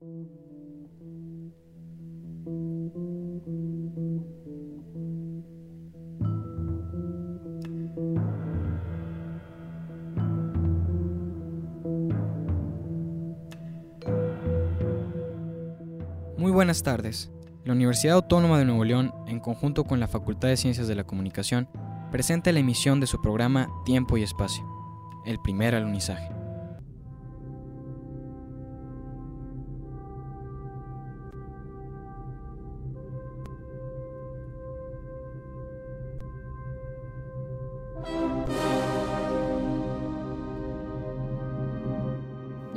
Muy buenas tardes. La Universidad Autónoma de Nuevo León, en conjunto con la Facultad de Ciencias de la Comunicación, presenta la emisión de su programa Tiempo y Espacio, el primer alunizaje.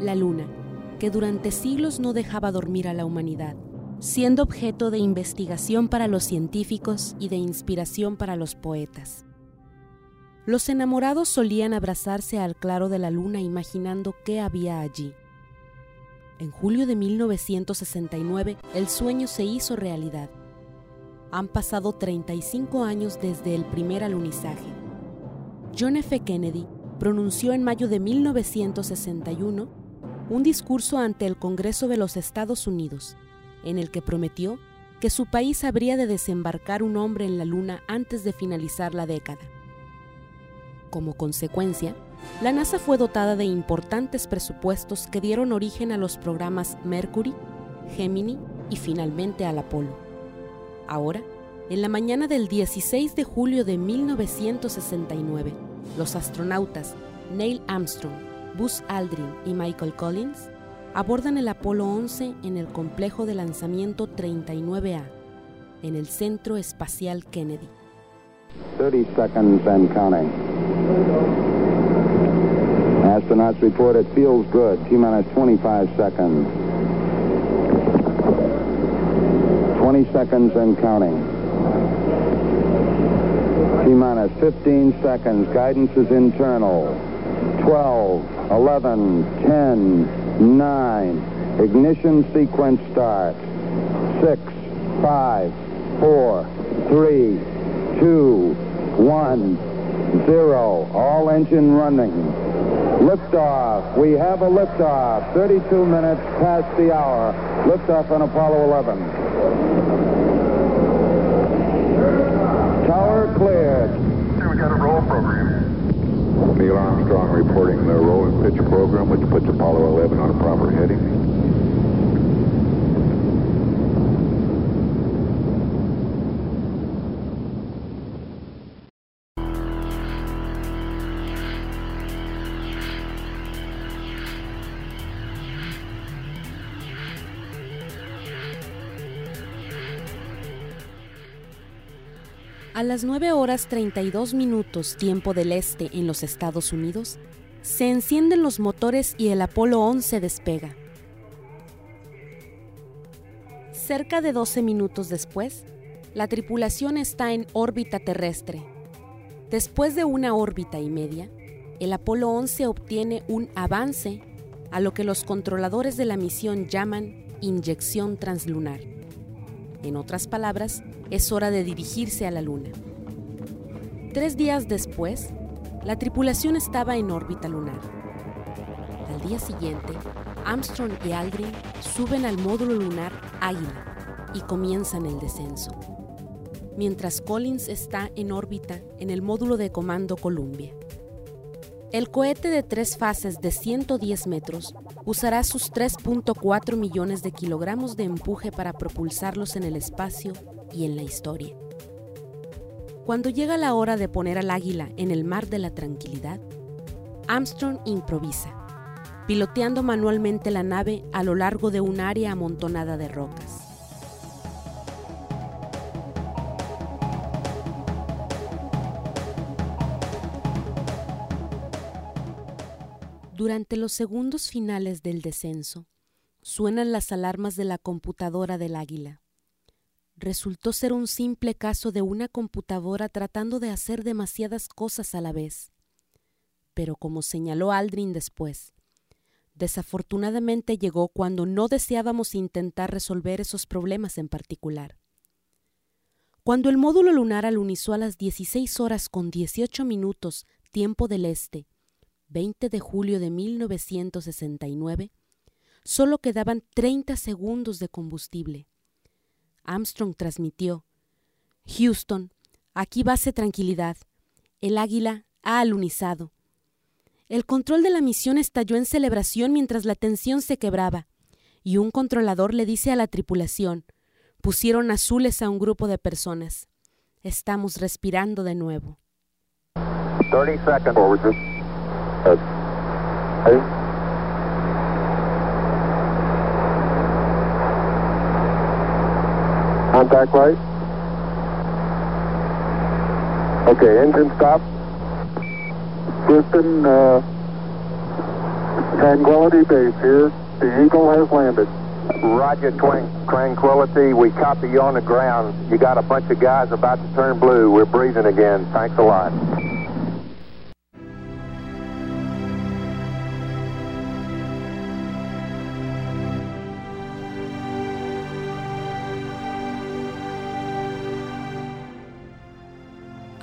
La luna, que durante siglos no dejaba dormir a la humanidad, siendo objeto de investigación para los científicos y de inspiración para los poetas. Los enamorados solían abrazarse al claro de la luna imaginando qué había allí. En julio de 1969 el sueño se hizo realidad. Han pasado 35 años desde el primer alunizaje. John F. Kennedy pronunció en mayo de 1961 un discurso ante el Congreso de los Estados Unidos, en el que prometió que su país habría de desembarcar un hombre en la Luna antes de finalizar la década. Como consecuencia, la NASA fue dotada de importantes presupuestos que dieron origen a los programas Mercury, Gemini y finalmente al Apolo. Ahora, en la mañana del 16 de julio de 1969, los astronautas Neil Armstrong, Buzz Aldrin y Michael Collins abordan el Apolo 11 en el complejo de lanzamiento 39A, en el Centro Espacial Kennedy. 30 seconds and counting. Astronauts report it feels good. T minus 25 seconds. 20 seconds and counting. T minus 15 seconds. Guidance is internal. 12, 11, 10, 9. Ignition sequence start. 6, 5, 4, 3, 2, 1, 0. All engine running. Liftoff. We have a liftoff. 32 minutes past the hour. Liftoff on Apollo 11. Tower cleared. We got a roll program. Neil Armstrong reporting the roll and pitch program, which puts Apollo 11 on a proper heading. A las 9 horas 32 minutos tiempo del este en los Estados Unidos, se encienden los motores y el Apolo 11 despega. Cerca de 12 minutos después, la tripulación está en órbita terrestre. Después de una órbita y media, el Apolo 11 obtiene un avance a lo que los controladores de la misión llaman inyección translunar. En otras palabras, es hora de dirigirse a la Luna. Tres días después, la tripulación estaba en órbita lunar. Al día siguiente, Armstrong y Aldrin suben al módulo lunar Águila y comienzan el descenso, mientras Collins está en órbita en el módulo de comando Columbia. El cohete de tres fases de 110 metros usará sus 3.4 millones de kilogramos de empuje para propulsarlos en el espacio y en la historia. Cuando llega la hora de poner al águila en el mar de la tranquilidad, Armstrong improvisa, piloteando manualmente la nave a lo largo de un área amontonada de rocas. Durante los segundos finales del descenso, suenan las alarmas de la computadora del águila. Resultó ser un simple caso de una computadora tratando de hacer demasiadas cosas a la vez. Pero como señaló Aldrin después, desafortunadamente llegó cuando no deseábamos intentar resolver esos problemas en particular. Cuando el módulo lunar alunizó a las 16 horas con 18 minutos tiempo del este, 20 de julio de 1969, solo quedaban 30 segundos de combustible. Armstrong transmitió, Houston, aquí base tranquilidad. El águila ha alunizado. El control de la misión estalló en celebración mientras la tensión se quebraba, y un controlador le dice a la tripulación, pusieron azules a un grupo de personas. Estamos respirando de nuevo. 30 seconds. Forward, sir. Uh. Contact light. Okay, engine stop. Houston, uh, Tranquility Base here. The Eagle has landed. Roger, Tranquility. We copy you on the ground. You got a bunch of guys about to turn blue. We're breathing again. Thanks a lot.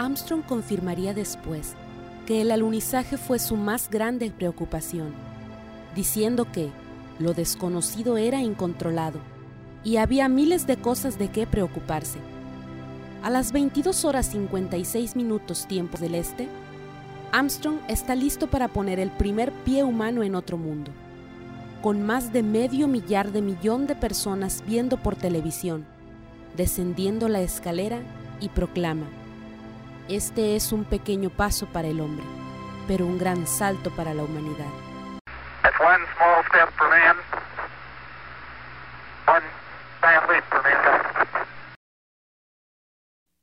Armstrong confirmaría después que el alunizaje fue su más grande preocupación, diciendo que lo desconocido era incontrolado y había miles de cosas de qué preocuparse. A las 22 horas 56 minutos tiempo del este, Armstrong está listo para poner el primer pie humano en otro mundo, con más de medio millar de millón de personas viendo por televisión, descendiendo la escalera y proclama, este es un pequeño paso para el hombre, pero un gran salto para la humanidad.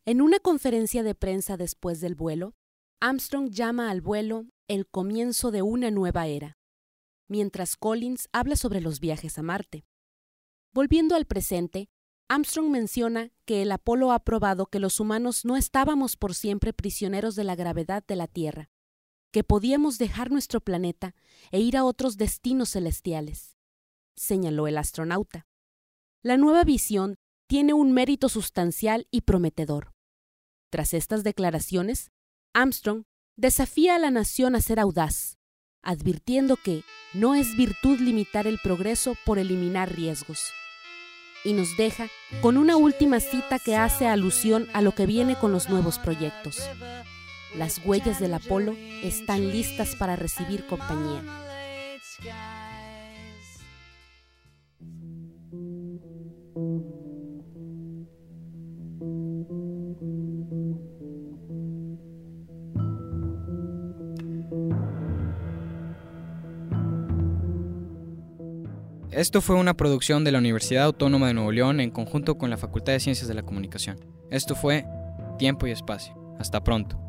En una conferencia de prensa después del vuelo, Armstrong llama al vuelo el comienzo de una nueva era, mientras Collins habla sobre los viajes a Marte. Volviendo al presente, Armstrong menciona que el Apolo ha probado que los humanos no estábamos por siempre prisioneros de la gravedad de la Tierra, que podíamos dejar nuestro planeta e ir a otros destinos celestiales, señaló el astronauta. La nueva visión tiene un mérito sustancial y prometedor. Tras estas declaraciones, Armstrong desafía a la nación a ser audaz, advirtiendo que no es virtud limitar el progreso por eliminar riesgos. Y nos deja con una última cita que hace alusión a lo que viene con los nuevos proyectos. Las huellas del Apolo están listas para recibir compañía. Esto fue una producción de la Universidad Autónoma de Nuevo León en conjunto con la Facultad de Ciencias de la Comunicación. Esto fue Tiempo y Espacio. Hasta pronto.